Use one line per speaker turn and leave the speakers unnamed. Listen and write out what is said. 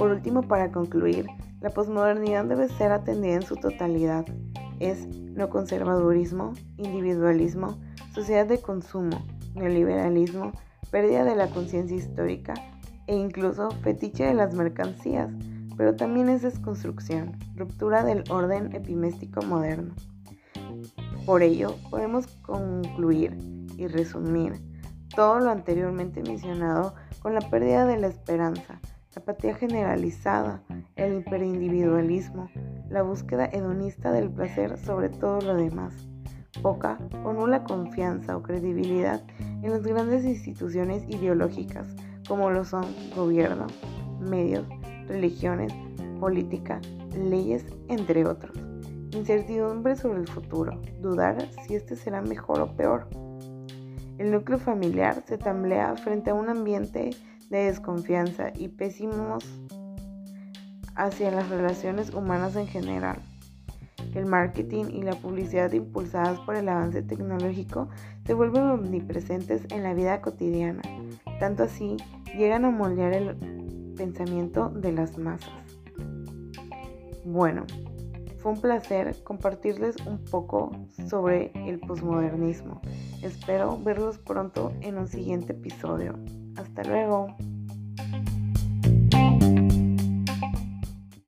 por último, para concluir, la posmodernidad debe ser atendida en su totalidad. Es no conservadurismo, individualismo, sociedad de consumo, neoliberalismo, pérdida de la conciencia histórica e incluso fetiche de las mercancías, pero también es desconstrucción, ruptura del orden epiméstico moderno. Por ello, podemos concluir y resumir todo lo anteriormente mencionado con la pérdida de la esperanza, la apatía generalizada, el hiperindividualismo, la búsqueda hedonista del placer sobre todo lo demás, poca o nula confianza o credibilidad en las grandes instituciones ideológicas como lo son gobierno, medios, religiones, política, leyes, entre otros. Incertidumbre sobre el futuro, dudar si este será mejor o peor. El núcleo familiar se tamblea frente a un ambiente de desconfianza y pésimos hacia las relaciones humanas en general. El marketing y la publicidad impulsadas por el avance tecnológico se vuelven omnipresentes en la vida cotidiana, tanto así llegan a moldear el pensamiento de las masas. Bueno, fue un placer compartirles un poco sobre el posmodernismo. Espero verlos pronto en un siguiente episodio. Hasta luego.